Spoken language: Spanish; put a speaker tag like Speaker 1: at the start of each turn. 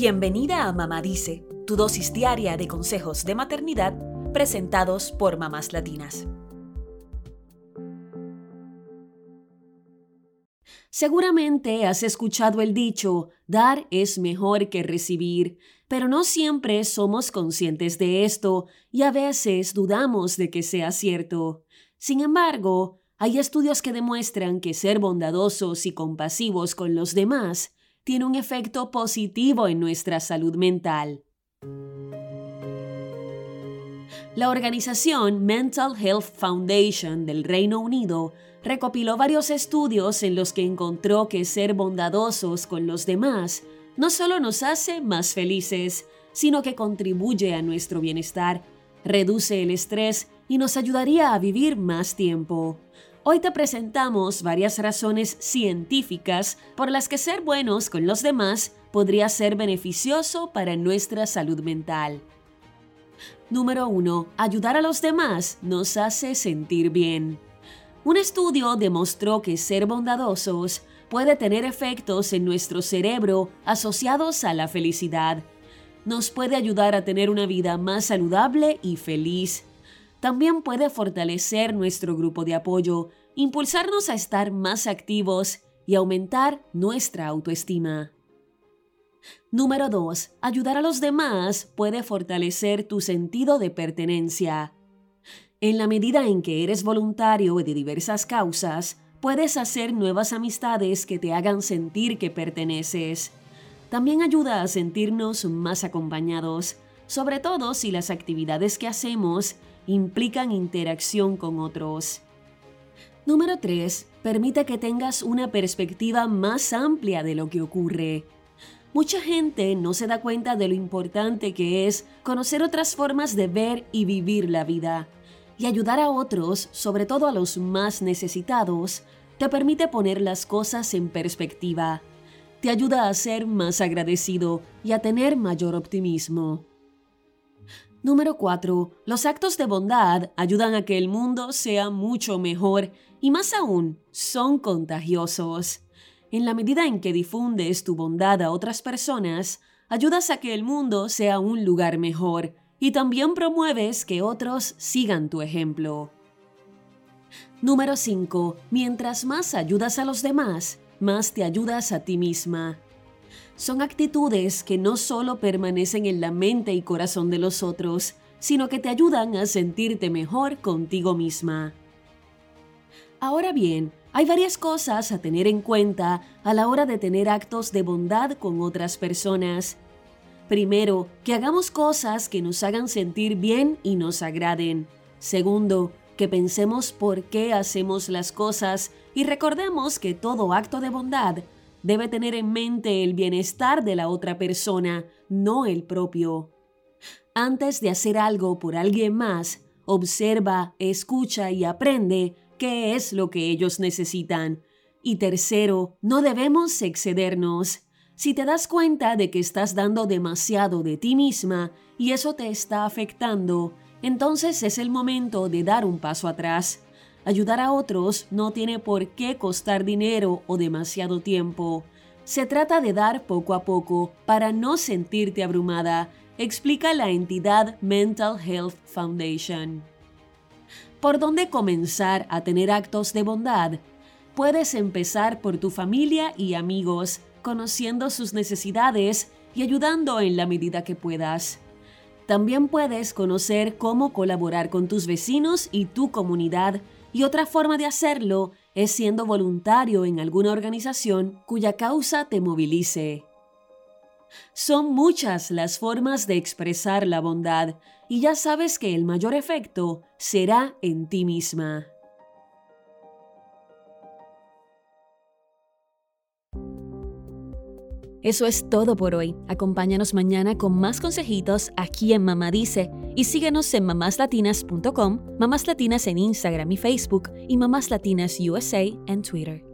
Speaker 1: Bienvenida a Mamá Dice, tu dosis diaria de consejos de maternidad presentados por mamás latinas. Seguramente has escuchado el dicho, dar es mejor que recibir, pero no siempre somos conscientes de esto y a veces dudamos de que sea cierto. Sin embargo, hay estudios que demuestran que ser bondadosos y compasivos con los demás tiene un efecto positivo en nuestra salud mental. La organización Mental Health Foundation del Reino Unido recopiló varios estudios en los que encontró que ser bondadosos con los demás no solo nos hace más felices, sino que contribuye a nuestro bienestar, reduce el estrés y nos ayudaría a vivir más tiempo. Hoy te presentamos varias razones científicas por las que ser buenos con los demás podría ser beneficioso para nuestra salud mental. Número 1. Ayudar a los demás nos hace sentir bien. Un estudio demostró que ser bondadosos puede tener efectos en nuestro cerebro asociados a la felicidad. Nos puede ayudar a tener una vida más saludable y feliz. También puede fortalecer nuestro grupo de apoyo, impulsarnos a estar más activos y aumentar nuestra autoestima. Número 2. Ayudar a los demás puede fortalecer tu sentido de pertenencia. En la medida en que eres voluntario de diversas causas, puedes hacer nuevas amistades que te hagan sentir que perteneces. También ayuda a sentirnos más acompañados, sobre todo si las actividades que hacemos implican interacción con otros. Número 3. Permite que tengas una perspectiva más amplia de lo que ocurre. Mucha gente no se da cuenta de lo importante que es conocer otras formas de ver y vivir la vida y ayudar a otros, sobre todo a los más necesitados, te permite poner las cosas en perspectiva. Te ayuda a ser más agradecido y a tener mayor optimismo. Número 4. Los actos de bondad ayudan a que el mundo sea mucho mejor y más aún, son contagiosos. En la medida en que difundes tu bondad a otras personas, ayudas a que el mundo sea un lugar mejor y también promueves que otros sigan tu ejemplo. Número 5. Mientras más ayudas a los demás, más te ayudas a ti misma. Son actitudes que no solo permanecen en la mente y corazón de los otros, sino que te ayudan a sentirte mejor contigo misma. Ahora bien, hay varias cosas a tener en cuenta a la hora de tener actos de bondad con otras personas Primero, que hagamos cosas que nos hagan sentir bien y nos agraden. Segundo, que pensemos por qué hacemos las cosas y recordemos que todo acto de bondad debe tener en mente el bienestar de la otra persona, no el propio. Antes de hacer algo por alguien más, observa, escucha y aprende qué es lo que ellos necesitan. Y tercero, no debemos excedernos. Si te das cuenta de que estás dando demasiado de ti misma y eso te está afectando, entonces es el momento de dar un paso atrás. Ayudar a otros no tiene por qué costar dinero o demasiado tiempo. Se trata de dar poco a poco para no sentirte abrumada, explica la entidad Mental Health Foundation. ¿Por dónde comenzar a tener actos de bondad? Puedes empezar por tu familia y amigos conociendo sus necesidades y ayudando en la medida que puedas. También puedes conocer cómo colaborar con tus vecinos y tu comunidad y otra forma de hacerlo es siendo voluntario en alguna organización cuya causa te movilice. Son muchas las formas de expresar la bondad y ya sabes que el mayor efecto será en ti misma. Eso es todo por hoy. Acompáñanos mañana con más consejitos aquí en Mamá Dice y síguenos en mamáslatinas.com, Mamás Latinas en Instagram y Facebook y Mamás Latinas USA en Twitter.